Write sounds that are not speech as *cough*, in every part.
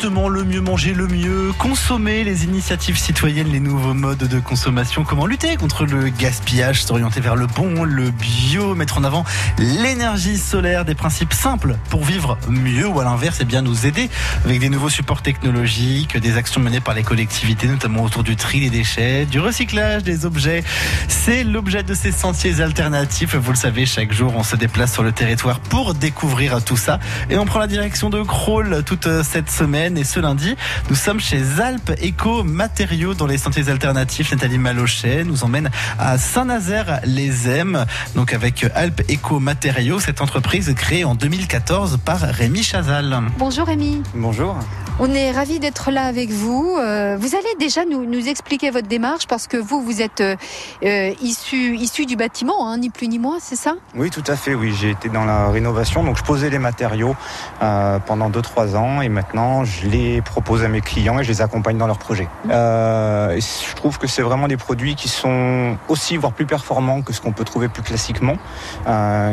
justement le mieux manger, le mieux consommer, les initiatives citoyennes, les nouveaux modes de consommation, comment lutter contre le gaspillage, s'orienter vers le bon, le bio, mettre en avant l'énergie solaire, des principes simples pour vivre mieux ou à l'inverse, et eh bien nous aider avec des nouveaux supports technologiques, des actions menées par les collectivités, notamment autour du tri des déchets, du recyclage des objets. C'est l'objet de ces sentiers alternatifs. Vous le savez, chaque jour, on se déplace sur le territoire pour découvrir tout ça. Et on prend la direction de Crawl toute cette semaine. Et ce lundi, nous sommes chez Alpes Eco Matériaux dans les sentiers alternatifs. Nathalie Malochet nous emmène à Saint-Nazaire-les-Aime. Donc avec Alpes Eco Matériaux, cette entreprise créée en 2014 par Rémi Chazal. Bonjour Rémi. Bonjour. On est ravis d'être là avec vous. Euh, vous allez déjà nous, nous, expliquer votre démarche parce que vous, vous êtes euh, euh, issu, issu du bâtiment, hein, ni plus ni moins, c'est ça? Oui, tout à fait. Oui, j'ai été dans la rénovation, donc je posais les matériaux euh, pendant 2-3 ans et maintenant je les propose à mes clients et je les accompagne dans leurs projets. Et je trouve que c'est vraiment des produits qui sont aussi, voire plus performants que ce qu'on peut trouver plus classiquement,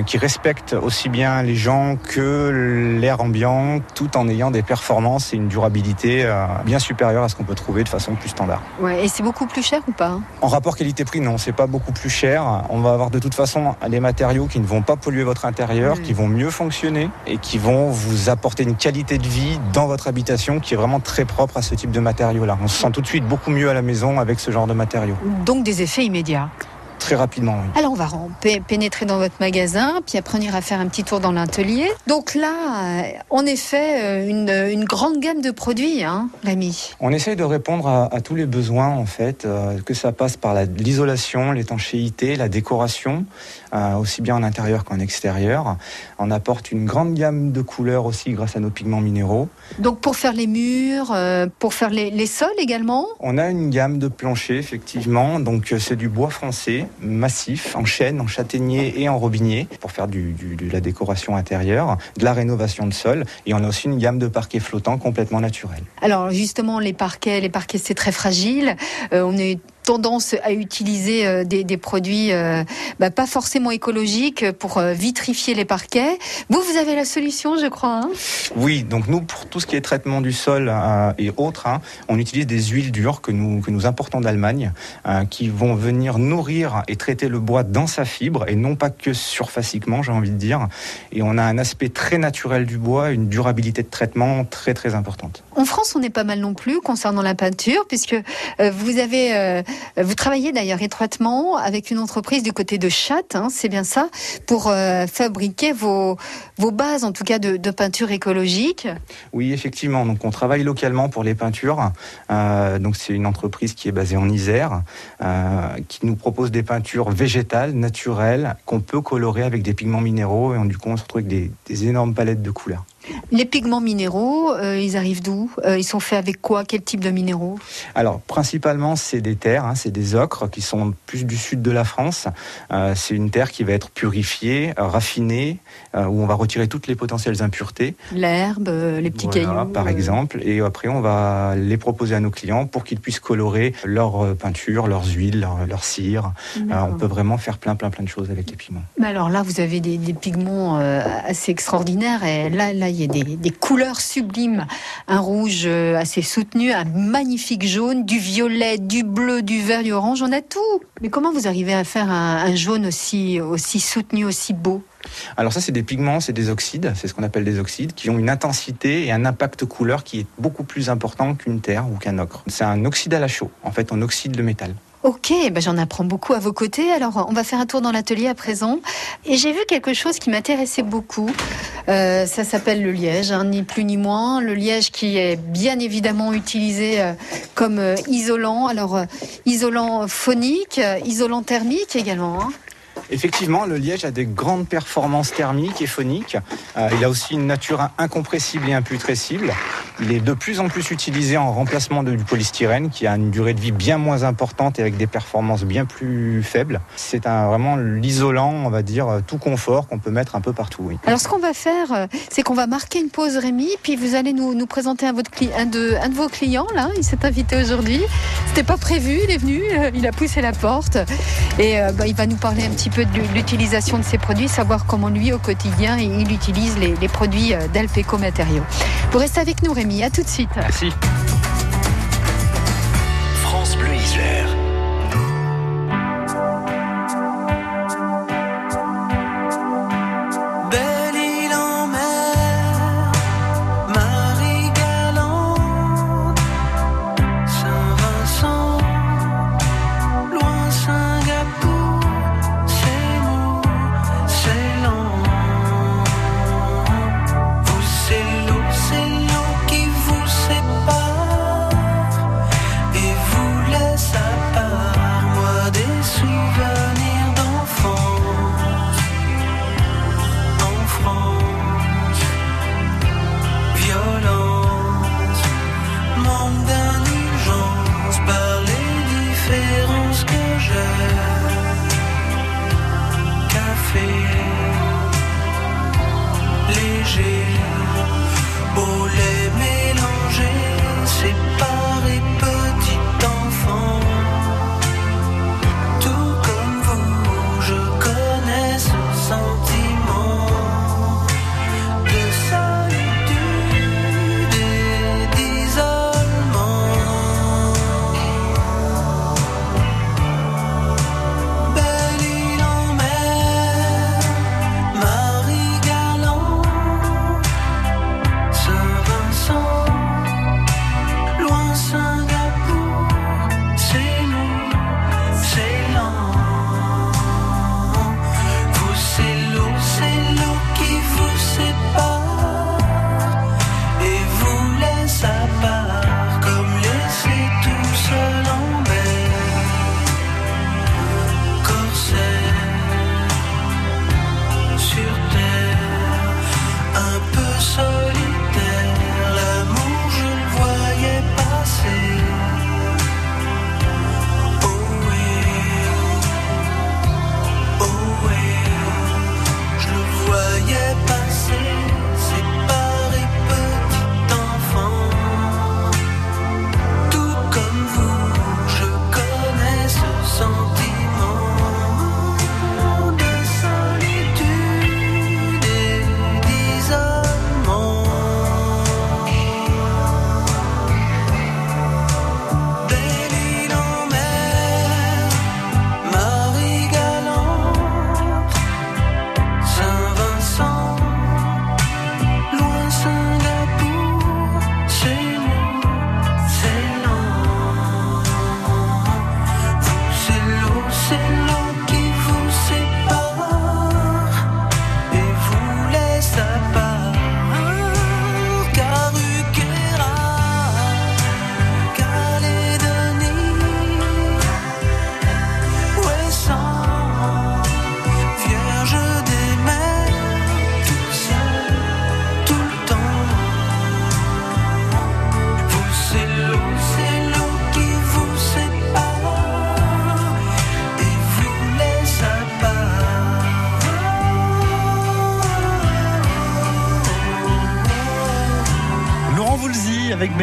qui respectent aussi bien les gens que l'air ambiant, tout en ayant des performances et une durabilité euh, bien supérieure à ce qu'on peut trouver de façon plus standard. Ouais, et c'est beaucoup plus cher ou pas hein? En rapport qualité-prix, non, c'est pas beaucoup plus cher. On va avoir de toute façon des matériaux qui ne vont pas polluer votre intérieur, qui vont mieux fonctionner et qui vont vous apporter une qualité de vie dans votre habitation qui est vraiment très propre à ce type de matériaux-là. On se sent tout de suite beaucoup mieux à la maison avec ce genre de matériaux. Donc des effets immédiats très rapidement. Oui. Alors on va pénétrer dans votre magasin, puis après on ira faire un petit tour dans l'atelier. Donc là, en effet, une, une grande gamme de produits, hein, l'ami. On essaye de répondre à, à, tous les besoins en fait, euh, que ça passe par l'isolation, l'étanchéité, la décoration, euh, aussi bien en intérieur qu'en extérieur. On apporte une grande gamme de couleurs aussi grâce à nos pigments minéraux. Donc pour faire les murs, euh, pour faire les, les, sols également? On a une gamme de planchers effectivement, donc c'est du bois français massif, en chêne, en châtaignier et en robinier, pour faire du, de la décoration intérieure, de la rénovation de sol. Et on a aussi une gamme de parquets flottants complètement naturels. Alors justement, les parquets, les parquets c'est très fragile. Euh, on est tendance à utiliser euh, des, des produits euh, bah, pas forcément écologiques pour euh, vitrifier les parquets. Vous, vous avez la solution, je crois. Hein? Oui, donc nous, pour tout ce qui est traitement du sol euh, et autres, hein, on utilise des huiles dures que nous, que nous importons d'Allemagne, euh, qui vont venir nourrir et traiter le bois dans sa fibre, et non pas que surfaciquement, j'ai envie de dire. Et on a un aspect très naturel du bois, une durabilité de traitement très très importante. En France, on est pas mal non plus concernant la peinture, puisque vous avez vous travaillez d'ailleurs étroitement avec une entreprise du côté de Chatte, hein, c'est bien ça, pour euh, fabriquer vos, bases, en tout cas, de, peinture écologique. Oui, effectivement. On travaille localement pour les peintures. Euh, donc, c'est une entreprise qui est basée en Isère, euh, qui nous propose des peintures végétales, naturelles, qu'on peut colorer avec des pigments minéraux. Et on, du coup, on se retrouve avec des énormes palettes de couleurs. Les pigments minéraux, euh, ils arrivent d'où? Euh, Ils sont faits avec quoi? Quel type de minéraux? Alors, principalement, c'est des terres, hein, c'est des ocres qui sont plus du sud de la France. Euh, c'est une terre qui va être purifiée, raffinée, où on va retirer toutes les potentielles impuretés. L'herbe, les petits voilà, cailloux. Par exemple. Et après, on va les proposer à nos clients pour qu'ils puissent colorer leur peinture, leurs huiles, leur, leur cire. on peut vraiment faire plein, plein, plein de choses avec les pigments. Mais alors là, vous avez des, des pigments assez extraordinaires. Et là, là, il y a des, des, couleurs sublimes. Un rouge assez soutenu, un magnifique jaune, du violet, du bleu, du vert, du orange. On a tout. Mais comment vous arrivez à faire un, un jaune aussi, aussi soutenu, aussi beau? Alors ça, c'est des pigments, c'est des oxydes, c'est ce qu'on appelle des oxydes, qui ont une intensité et un impact couleur qui est beaucoup plus important qu'une terre ou qu'un ocre. C'est un oxyde à la chaux. En fait, on oxyde le métal. Ok, ben j'en apprends beaucoup à vos côtés. Alors, on va faire un tour dans l'atelier à présent. Et j'ai vu quelque chose qui m'intéressait beaucoup. Euh, ça s'appelle le liège, hein, ni plus ni moins. Le liège qui est bien évidemment utilisé euh, comme euh, isolant. Alors, isolant phonique, isolant thermique également. Hein. Effectivement, le liège a des grandes performances thermiques et phoniques. Euh, il a aussi une nature incompressible et imputrescible. Il est de plus en plus utilisé en remplacement du polystyrène, qui a une durée de vie bien moins importante et avec des performances bien plus faibles. C'est vraiment l'isolant, on va dire, tout confort qu'on peut mettre un peu partout. Alors, ce qu'on va faire, c'est qu'on va marquer une pause, Rémi, puis vous allez nous, présenter un, de, vos clients. Là, il s'est invité aujourd'hui. C'était pas prévu, il est venu, il a poussé la porte et euh, bah, il va nous parler un petit peu de l'utilisation de ces produits, savoir comment lui au quotidien il utilise les, les produits d'Alpeco Matériaux. Vous restez avec nous Rémi. Rémi. À tout de suite. Merci. France Bleu Isère.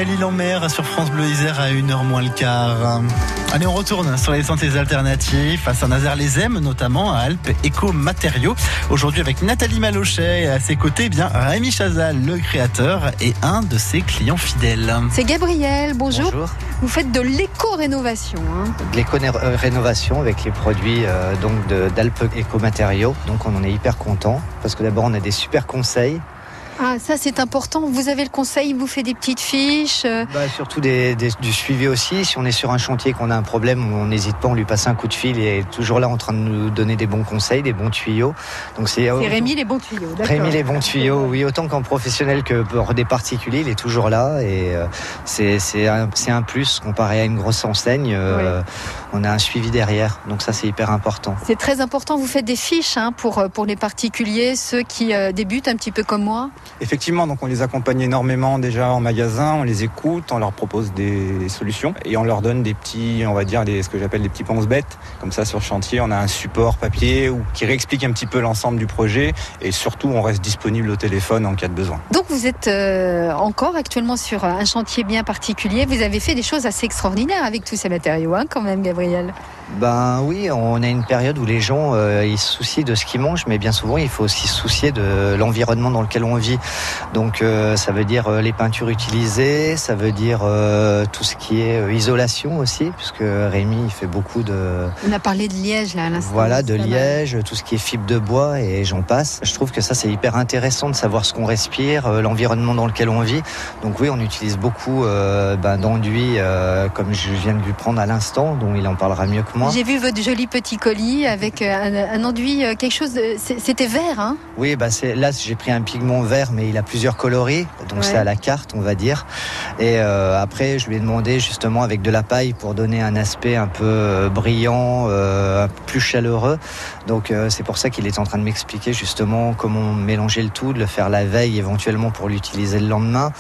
Belle Île en mer sur France Bleu Isère à 1h moins le quart. Allez, on retourne sur les sentiers alternatifs à Saint-Nazaire-les-Aime, notamment à Alpes Éco Matériaux. Aujourd'hui avec Nathalie Malochet et à ses côtés, eh bien Rémi Chazal, le créateur et un de ses clients fidèles. C'est Gabriel, bonjour. Bonjour. Vous faites de l'éco-rénovation. hein. De l'éco-rénovation avec les produits euh, donc d'Alpes Éco-Matériaux. Donc on en est hyper content parce que d'abord on a des super conseils. Ah, ça c'est important. Vous avez le conseil, il vous fait des petites fiches. euh, Bah, surtout des- des- du suivi aussi. Si on est sur un chantier, qu'on a un problème, on n'hésite pas, on lui passe un coup de fil et est toujours là en train de nous donner des bons conseils, des bons tuyaux. Donc c'est C'est Rémi les bons tuyaux. d'accord. Rémi les bons tuyaux, oui, *laughs* autant qu'en professionnel que pour des particuliers, il est toujours là et euh, c'est c'est un, c'est un plus comparé à une grosse enseigne. euh, On a un suivi derrière, donc ça c'est hyper important. C'est très important. Vous faites des fiches hein, pour, euh, pour les particuliers, ceux qui euh, débutent un petit peu comme moi. Effectivement, donc on les accompagne énormément déjà en magasin, on les écoute, on leur propose des solutions et on leur donne des petits, on va dire, des, ce que j'appelle des petits pense-bêtes. Comme ça, sur le chantier, on a un support papier ou qui réexplique un petit peu l'ensemble du projet et surtout, on reste disponible au téléphone en cas de besoin. Donc vous êtes euh, encore actuellement sur un chantier bien particulier. Vous avez fait des choses assez extraordinaires avec tous ces matériaux, hein, quand même, Gabriel. Gabriel Ben oui, on a une période où les gens euh, ils se soucient de ce qu'ils mangent, mais bien souvent il faut aussi se soucier de l'environnement dans lequel on vit. Donc euh, ça veut dire euh, les peintures utilisées, ça veut dire tout ce qui est isolation aussi, puisque Rémi il fait beaucoup de On a parlé de liège là à l'instant. voilà de liège, tout ce qui est fibre de bois et j'en passe. Je trouve que ça c'est hyper intéressant de savoir ce qu'on respire, l'environnement dans lequel on vit. Donc oui, on utilise beaucoup ben, d'enduits comme je viens de lui prendre à l'instant, dont il en parlera mieux que moi. J'ai vu votre joli petit colis avec euh, un, un enduit, euh, quelque chose. C'était vert, hein? Oui, bah là j'ai pris un pigment vert, mais il a plusieurs coloris, donc Ouais. c'est à la carte, on va dire. Et euh, après, je lui ai demandé justement avec de la paille pour donner un aspect un peu brillant, euh, plus chaleureux. Donc euh, c'est pour ça qu'il est en train de m'expliquer justement comment mélanger le tout, de le faire la veille éventuellement pour l'utiliser le lendemain.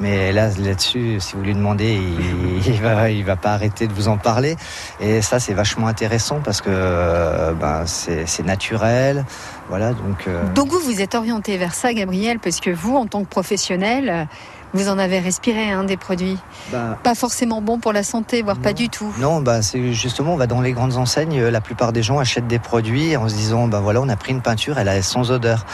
Mais là, là-dessus, si vous lui demandez, il, *laughs* il va, il va pas arrêter de vous en parler. Et ça, c'est vachement intéressant parce que euh, ben, c'est naturel. Voilà, donc. euh, Donc vous, vous êtes orienté vers ça, Gabriel, parce que vous, en tant que professionnel, vous en avez respiré hein, des produits. bah, Pas forcément bons pour la santé, voire pas du tout. Non, bah c'est justement, on va dans les grandes enseignes, euh, la plupart des gens achètent des produits en se disant, bah voilà, on a pris une peinture, elle est sans odeur.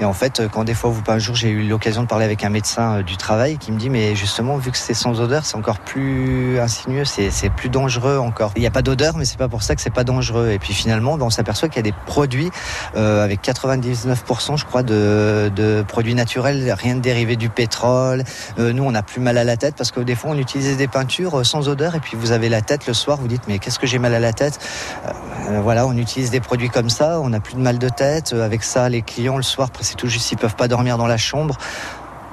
Et en fait, euh, quand des fois vous un jour, j'ai eu l'occasion de parler avec un médecin euh, du travail qui me dit, mais justement, vu que c'est sans odeur, c'est encore plus insinueux, c'est c'est plus dangereux encore. Il n'y a pas d'odeur, mais c'est pas pour ça que c'est pas dangereux. Et puis finalement, bah, on s'aperçoit qu'il y a des produits euh, avec 99%, je crois, de, de produits naturels, rien de dérivé du pétrole. Euh, nous, on a plus mal à la tête parce que des fois, on utilisait des peintures euh, sans odeur et puis vous avez la tête le soir, vous dites mais qu'est-ce que j'ai mal à la tête? Euh, Voilà, on utilise des produits comme ça, on n'a plus de mal de tête. Avec ça, les clients le soir, c'est tout juste, ils peuvent pas dormir dans la chambre.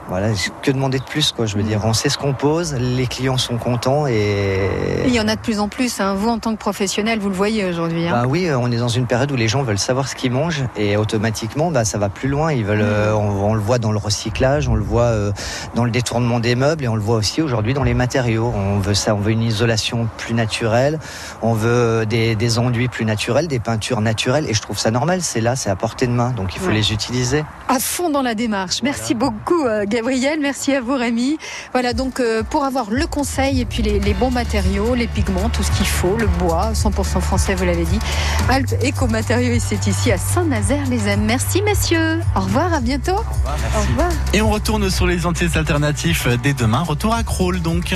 Voilà, que demander de plus quoi Je veux dire, on sait ce qu'on pose, les clients sont contents et Il y en a de plus en plus. hein. Vous, en tant que professionnel, vous le voyez aujourd'hui. hein. bah oui, on est dans une période où les gens veulent savoir ce qu'ils mangent et automatiquement, bah, ça va plus loin. Ils veulent, euh, on, on le voit dans le recyclage, on le voit euh, dans le détournement des meubles et on le voit aussi aujourd'hui dans les matériaux. On veut ça, on veut une isolation plus naturelle, on veut euh, des, des enduits plus naturels, des peintures naturelles et je trouve ça normal. C'est là, c'est à portée de main, donc il faut Ouais. les utiliser. à fond dans la démarche. Merci beaucoup euh, Gabriel, merci à vous Rémi. Voilà donc euh, pour avoir le conseil et puis les, les bons matériaux, les pigments, tout ce qu'il faut, le bois, 100% français vous l'avez dit. Alpes Éco Matériaux et c'est ici à Saint-Nazaire les amis. Merci messieurs. Au revoir, à bientôt. Au revoir. Et on retourne sur les entiers alternatifs dès demain. Retour à Crawl donc.